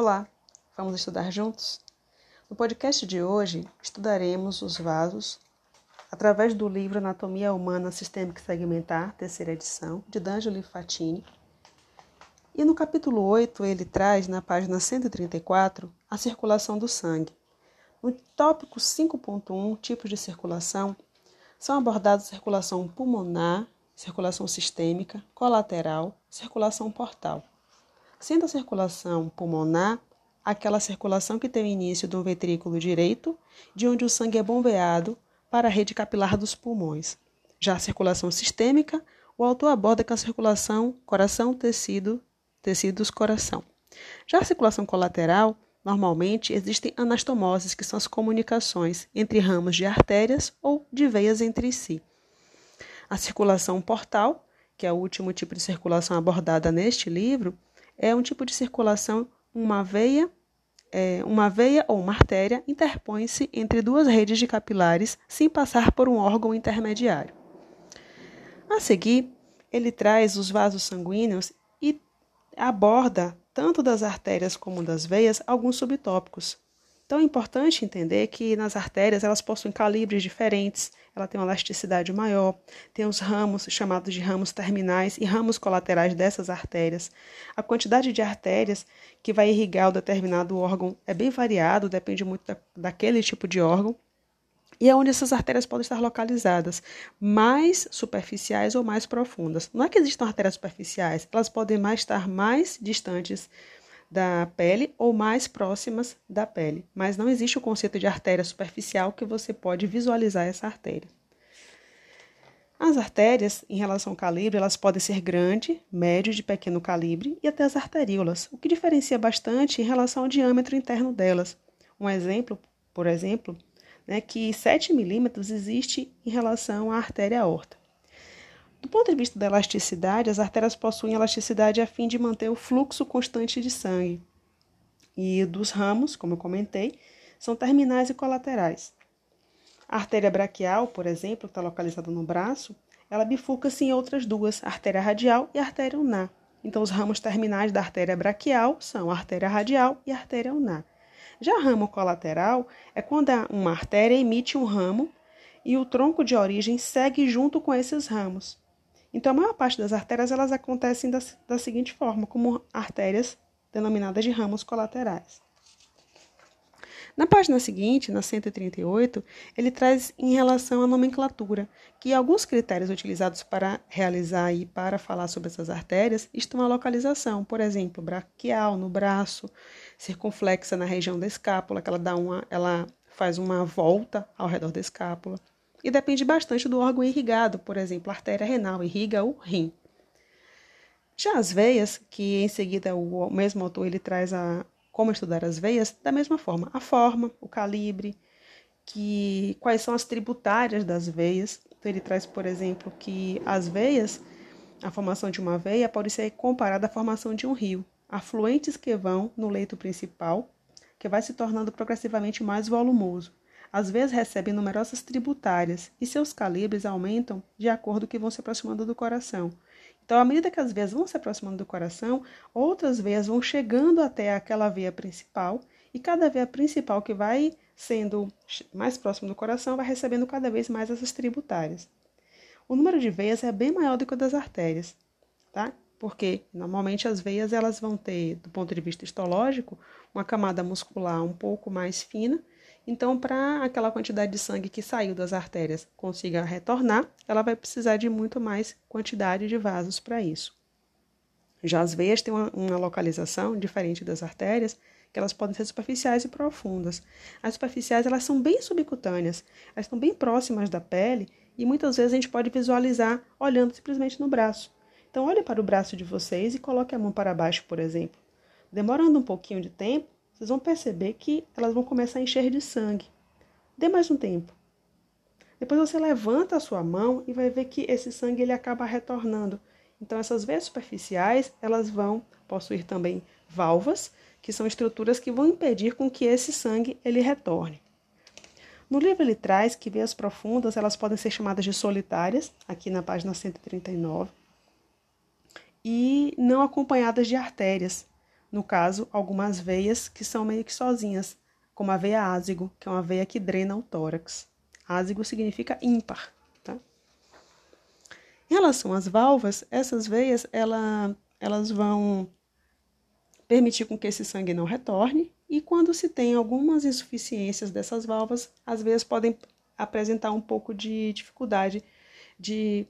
Olá, vamos estudar juntos? No podcast de hoje, estudaremos os vasos através do livro Anatomia Humana Sistêmica e Segmentar, terceira edição, de D'Angelo Fatini. E no capítulo 8, ele traz, na página 134, a circulação do sangue. No tópico 5.1, tipos de circulação, são abordados circulação pulmonar, circulação sistêmica, colateral, circulação portal. Sendo a circulação pulmonar aquela circulação que tem início do ventrículo direito, de onde o sangue é bombeado para a rede capilar dos pulmões. Já a circulação sistêmica, o autor aborda com a circulação coração-tecido, tecidos-coração. Já a circulação colateral, normalmente existem anastomoses, que são as comunicações entre ramos de artérias ou de veias entre si. A circulação portal, que é o último tipo de circulação abordada neste livro, é um tipo de circulação, uma veia é, uma veia ou uma artéria interpõe-se entre duas redes de capilares sem passar por um órgão intermediário. A seguir, ele traz os vasos sanguíneos e aborda, tanto das artérias como das veias, alguns subtópicos. Então é importante entender que nas artérias elas possuem calibres diferentes, ela tem uma elasticidade maior, tem os ramos chamados de ramos terminais e ramos colaterais dessas artérias. A quantidade de artérias que vai irrigar o determinado órgão é bem variado, depende muito da, daquele tipo de órgão. E é onde essas artérias podem estar localizadas, mais superficiais ou mais profundas. Não é que existam artérias superficiais, elas podem mais estar mais distantes da pele ou mais próximas da pele, mas não existe o conceito de artéria superficial que você pode visualizar essa artéria. As artérias, em relação ao calibre, elas podem ser grande, médio, de pequeno calibre e até as arteríolas, o que diferencia bastante em relação ao diâmetro interno delas. Um exemplo, por exemplo, é que 7 milímetros existe em relação à artéria aorta. Do ponto de vista da elasticidade, as artérias possuem elasticidade a fim de manter o fluxo constante de sangue. E dos ramos, como eu comentei, são terminais e colaterais. A artéria braquial, por exemplo, que está localizada no braço, ela bifurca-se em outras duas, artéria radial e artéria ulnar. Então, os ramos terminais da artéria braquial são a artéria radial e a artéria ulnar. Já ramo colateral é quando uma artéria emite um ramo e o tronco de origem segue junto com esses ramos. Então, a maior parte das artérias elas acontecem da, da seguinte forma, como artérias denominadas de ramos colaterais. Na página seguinte, na 138, ele traz em relação à nomenclatura, que alguns critérios utilizados para realizar e para falar sobre essas artérias estão a localização, por exemplo, braquial no braço, circunflexa na região da escápula, que ela dá uma, ela faz uma volta ao redor da escápula e depende bastante do órgão irrigado, por exemplo, a artéria renal irriga o rim. Já as veias, que em seguida o mesmo autor ele traz a como estudar as veias, da mesma forma, a forma, o calibre, que quais são as tributárias das veias. Então ele traz, por exemplo, que as veias, a formação de uma veia pode ser comparada à formação de um rio, afluentes que vão no leito principal, que vai se tornando progressivamente mais volumoso às vezes recebem numerosas tributárias e seus calibres aumentam de acordo que vão se aproximando do coração. Então, à medida que as veias vão se aproximando do coração, outras veias vão chegando até aquela veia principal e cada veia principal que vai sendo mais próximo do coração vai recebendo cada vez mais essas tributárias. O número de veias é bem maior do que o das artérias, tá? Porque normalmente as veias elas vão ter, do ponto de vista histológico, uma camada muscular um pouco mais fina então, para aquela quantidade de sangue que saiu das artérias consiga retornar, ela vai precisar de muito mais quantidade de vasos para isso. Já as veias têm uma, uma, localização diferente das artérias, que elas podem ser superficiais e profundas. As superficiais elas são bem subcutâneas, elas estão bem próximas da pele e muitas vezes a gente pode visualizar olhando simplesmente no braço. Então, olhe para o braço de vocês e coloque a mão para baixo, por exemplo. Demorando um pouquinho de tempo, vocês vão perceber que elas vão começar a encher de sangue. Dê mais um tempo. Depois você levanta a sua mão e vai ver que esse sangue ele acaba retornando. Então essas veias superficiais, elas vão possuir também válvulas, que são estruturas que vão impedir com que esse sangue ele retorne. No livro ele traz que veias profundas, elas podem ser chamadas de solitárias, aqui na página 139, e não acompanhadas de artérias, no caso, algumas veias que são meio que sozinhas, como a veia ázigo, que é uma veia que drena o tórax. Ázigo significa ímpar. Tá? Em relação às valvas, essas veias ela, elas vão permitir com que esse sangue não retorne, e quando se tem algumas insuficiências dessas válvulas, as veias podem apresentar um pouco de dificuldade de,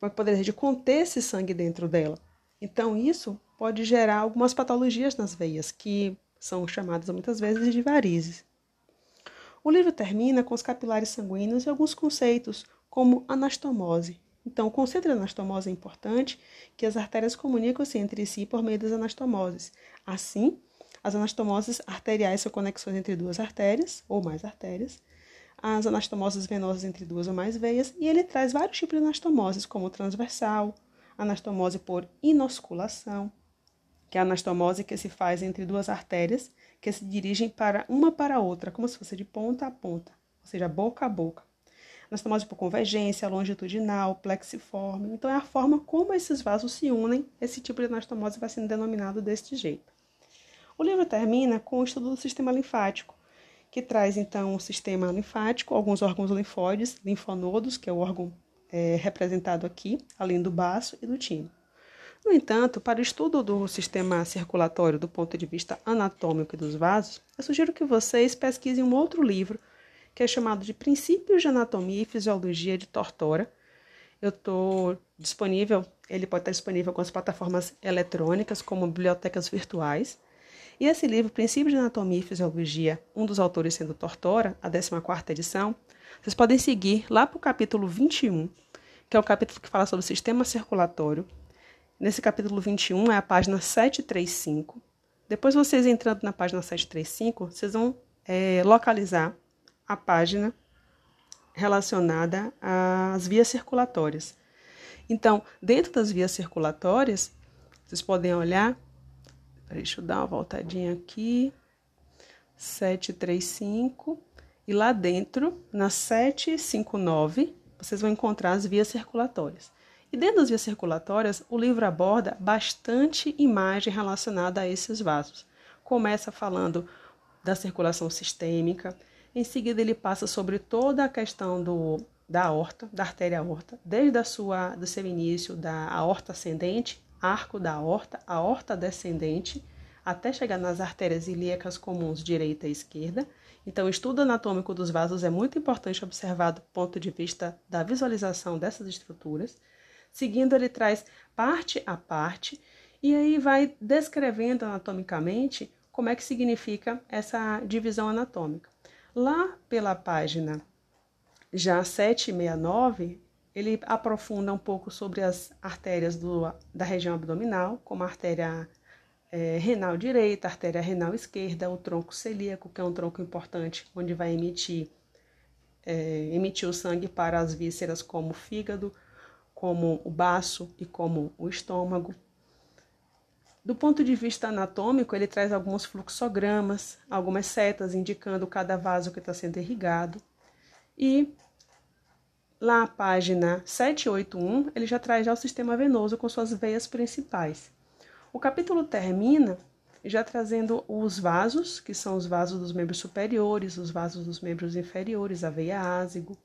é poder de conter esse sangue dentro dela. Então, isso pode gerar algumas patologias nas veias, que são chamadas muitas vezes de varizes. O livro termina com os capilares sanguíneos e alguns conceitos, como anastomose, então, o conceito de anastomose é importante, que as artérias comunicam-se entre si por meio das anastomoses. Assim, as anastomoses arteriais são conexões entre duas artérias, ou mais artérias, as anastomoses venosas entre duas ou mais veias, e ele traz vários tipos de anastomoses, como transversal, anastomose por inosculação, que é a anastomose que se faz entre duas artérias que se dirigem para uma para a outra, como se fosse de ponta a ponta, ou seja, boca a boca anastomose por convergência, longitudinal, plexiforme. Então, é a forma como esses vasos se unem, esse tipo de anastomose vai sendo denominado deste jeito. O livro termina com o estudo do sistema linfático, que traz então o sistema linfático, alguns órgãos linfóides, linfonodos, que é o órgão é, representado aqui, além do baço e do timo. No entanto, para o estudo do sistema circulatório do ponto de vista anatômico e dos vasos, eu sugiro que vocês pesquisem um outro livro que é chamado de Princípios de Anatomia e Fisiologia de Tortora. Eu estou disponível, ele pode estar disponível com as plataformas eletrônicas, como bibliotecas virtuais. E esse livro, Princípios de Anatomia e Fisiologia, um dos autores sendo Tortora, a 14ª edição, vocês podem seguir lá para o capítulo 21, que é o capítulo que fala sobre o sistema circulatório. Nesse capítulo 21 é a página 735. Depois vocês entrando na página 735, vocês vão é, localizar a página relacionada às vias circulatórias. Então, dentro das vias circulatórias, vocês podem olhar, deixa eu dar uma voltadinha aqui, 735, e lá dentro, na 759, vocês vão encontrar as vias circulatórias. E dentro das vias circulatórias, o livro aborda bastante imagem relacionada a esses vasos. Começa falando da circulação sistêmica, em seguida, ele passa sobre toda a questão do, da aorta, da artéria aorta, desde a sua, do seu início da aorta ascendente, arco da aorta, aorta descendente, até chegar nas artérias ilíacas comuns direita e esquerda. Então, o estudo anatômico dos vasos é muito importante observar do ponto de vista da visualização dessas estruturas. Seguindo, ele traz parte a parte e aí vai descrevendo anatomicamente como é que significa essa divisão anatômica. Lá pela página já 769, ele aprofunda um pouco sobre as artérias do, da região abdominal, como a artéria é, renal direita, a artéria renal esquerda, o tronco celíaco, que é um tronco importante, onde vai emitir, é, emitir o sangue para as vísceras como o fígado, como o baço e como o estômago. Do ponto de vista anatômico, ele traz alguns fluxogramas, algumas setas indicando cada vaso que está sendo irrigado. E lá, a página 781, ele já traz já o sistema venoso com suas veias principais. O capítulo termina já trazendo os vasos, que são os vasos dos membros superiores, os vasos dos membros inferiores, a veia ázigo.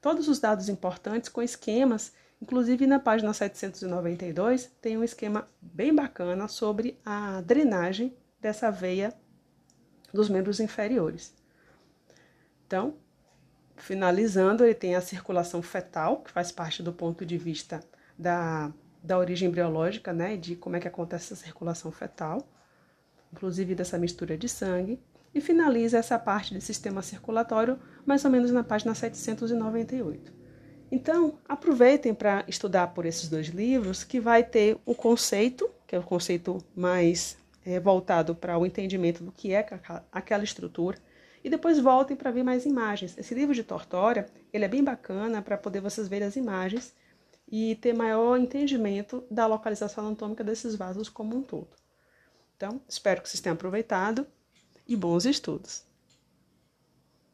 Todos os dados importantes com esquemas Inclusive, na página 792 tem um esquema bem bacana sobre a drenagem dessa veia dos membros inferiores. Então, finalizando, ele tem a circulação fetal, que faz parte do ponto de vista da, da origem embriológica, né, de como é que acontece essa circulação fetal, inclusive dessa mistura de sangue, e finaliza essa parte do sistema circulatório mais ou menos na página 798. Então, aproveitem para estudar por esses dois livros, que vai ter o conceito, que é o conceito mais é, voltado para o entendimento do que é aquela estrutura, e depois voltem para ver mais imagens. Esse livro de Tortória, ele é bem bacana para poder vocês verem as imagens e ter maior entendimento da localização anatômica desses vasos como um todo. Então, espero que vocês tenham aproveitado e bons estudos!